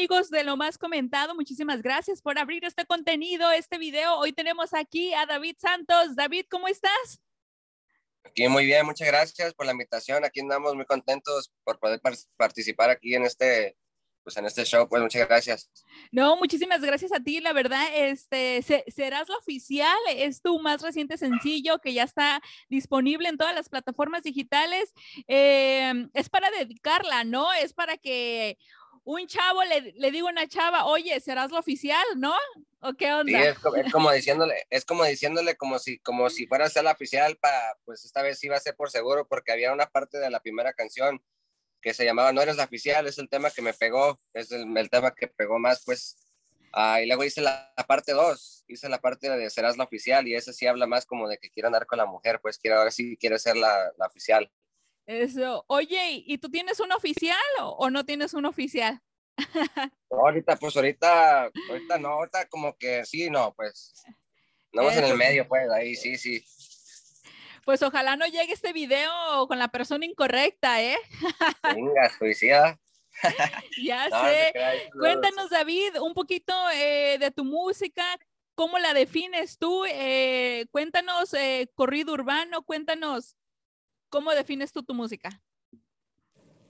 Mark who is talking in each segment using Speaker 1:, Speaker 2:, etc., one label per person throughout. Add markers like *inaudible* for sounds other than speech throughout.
Speaker 1: amigos de lo más comentado, muchísimas gracias por abrir este contenido, este video. Hoy tenemos aquí a David Santos. David, ¿cómo estás?
Speaker 2: Aquí muy bien, muchas gracias por la invitación. Aquí andamos muy contentos por poder participar aquí en este pues en este show, pues muchas gracias.
Speaker 1: No, muchísimas gracias a ti, la verdad, este, serás lo oficial, es tu más reciente sencillo que ya está disponible en todas las plataformas digitales, em, es para dedicarla, ¿no? Es para que un chavo le, le diga a una chava, oye, serás lo oficial, ¿no? ¿O qué onda?
Speaker 2: Sí, es como, *laughs* diciéndole, es como diciéndole como si, como si fuera a ser la oficial para, pues esta vez iba a ser por seguro, porque había una parte de la primera canción que se llamaba No eres la oficial, es el tema que me pegó, es el, tema que pegó más, pues. Ah, y luego hice la, parte 2, hice la parte de Serás la oficial, y ese sí habla más como de que quiere andar con la mujer, pues quiere ver si quiere ser la, la oficial.
Speaker 1: Eso. Oye, ¿y tú tienes un oficial o, no tienes un oficial? *laughs*
Speaker 2: ahorita, pues ahorita, ahorita no, ahorita como que sí, no, pues. No en el medio, pues, ahí sí, sí
Speaker 1: pues ojalá no llegue este video con la persona incorrecta, ¿eh? *laughs*
Speaker 2: Venga, suicida.
Speaker 1: ya *laughs* sé. Cuéntanos, David, un poquito eh, de tu música. ¿Cómo la defines tú? Eh, cuéntanos, eh, corrido urbano, cuéntanos, ¿cómo defines tú tu música?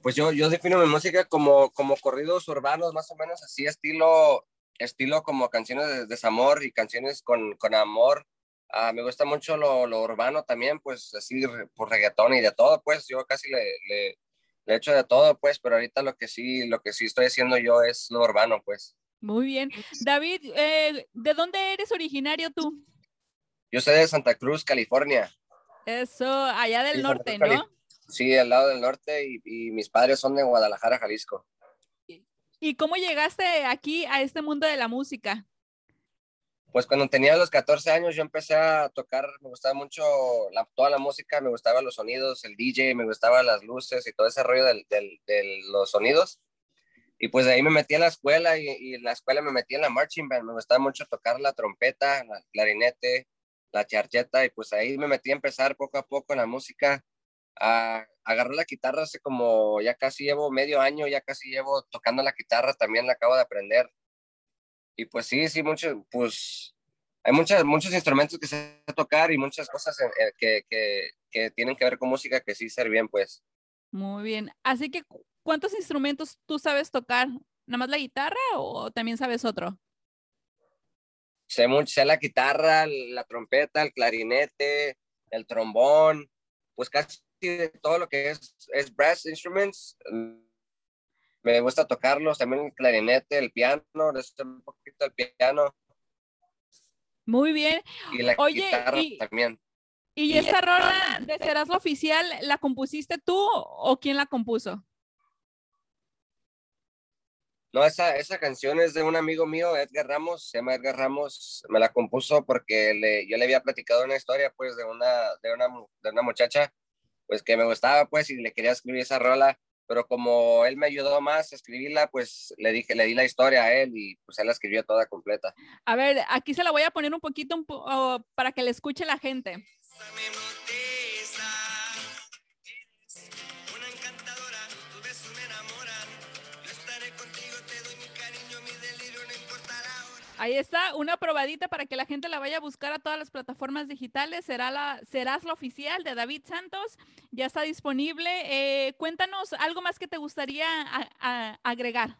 Speaker 2: Pues yo, yo defino mi música como, como corridos urbanos, más o menos así, estilo, estilo como canciones de desamor y canciones con, con amor Ah, me gusta mucho lo, lo, urbano también, pues así por reggaetón y de todo, pues yo casi le, le, le echo de todo, pues, pero ahorita lo que sí, lo que sí estoy haciendo yo es lo urbano, pues.
Speaker 1: Muy bien. David, eh, ¿de dónde eres originario tú?
Speaker 2: Yo soy de Santa Cruz, California.
Speaker 1: Eso, allá del norte, ¿no?
Speaker 2: Sí, al lado del norte y, y, mis padres son de Guadalajara, Jalisco.
Speaker 1: ¿Y cómo llegaste aquí a este mundo de la música?
Speaker 2: pues cuando tenía los 14 años yo empecé a tocar, me gustaba mucho la, toda la música, me gustaban los sonidos, el DJ, me gustaban las luces y todo ese rollo de los sonidos. Y pues de ahí me metí en la escuela y, en la escuela me metí en la marching band, me gustaba mucho tocar la trompeta, la clarinete, la charcheta y pues ahí me metí a empezar poco a poco en la música. A, agarré la guitarra hace como ya casi llevo medio año, ya casi llevo tocando la guitarra, también la acabo de aprender y pues sí, sí, mucho, pues hay muchas, muchos instrumentos que se tocar y muchas cosas que, que, que, tienen que ver con música que sí ser bien, pues.
Speaker 1: Muy bien. Así que, ¿cuántos instrumentos tú sabes tocar? ¿Nada más la guitarra o también sabes otro?
Speaker 2: Sé mucho, sé la guitarra, la trompeta, el clarinete, el trombón, pues casi todo lo que es, es brass instruments, me gusta tocarlos, también el clarinete, el piano, un poquito el piano.
Speaker 1: Muy bien.
Speaker 2: Y la Oye, guitarra también.
Speaker 1: ¿Y esta rola de Serás lo Oficial, la compusiste tú o quién la compuso?
Speaker 2: No, esa, esa canción es de un amigo mío, Edgar Ramos, se llama Edgar Ramos, me la compuso porque le, yo le había platicado una historia, pues, de una, de una, de una muchacha, pues, que me gustaba, pues, y le quería escribir esa rola, pero como él me ayudó más a escribirla, pues le dije, le di la historia a él y pues él la escribió toda completa.
Speaker 1: A ver, aquí se la voy a poner un poquito para que le escuche la gente. Ahí está, una probadita para que la gente la vaya a buscar a todas las plataformas digitales. Será la, serás la oficial de David Santos. Ya está disponible. Eh, cuéntanos algo más que te gustaría agregar.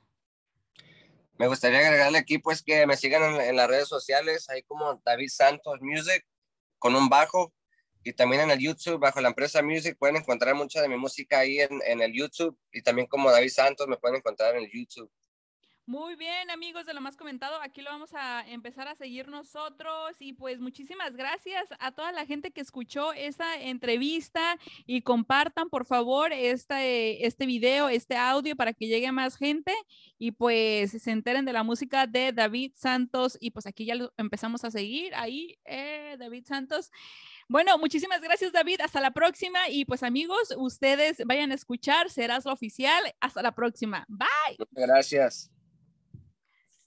Speaker 2: Me gustaría agregarle aquí, pues, que me sigan en, las redes sociales, ahí como David Santos Music, con un bajo, y también en el YouTube, bajo la empresa Music, pueden encontrar mucha de mi música ahí en, en el YouTube, y también como David Santos me pueden encontrar en el YouTube.
Speaker 1: Muy bien, amigos de lo más comentado, aquí lo vamos a empezar a seguir nosotros y pues muchísimas gracias a toda la gente que escuchó esta entrevista y compartan por favor este, este video, este audio para que llegue más gente y pues se enteren de la música de David Santos y pues aquí ya lo empezamos a seguir ahí, eh, David Santos. Bueno, muchísimas gracias David, hasta la próxima y pues amigos, ustedes vayan a escuchar, serás lo oficial, hasta la próxima, bye.
Speaker 2: Gracias.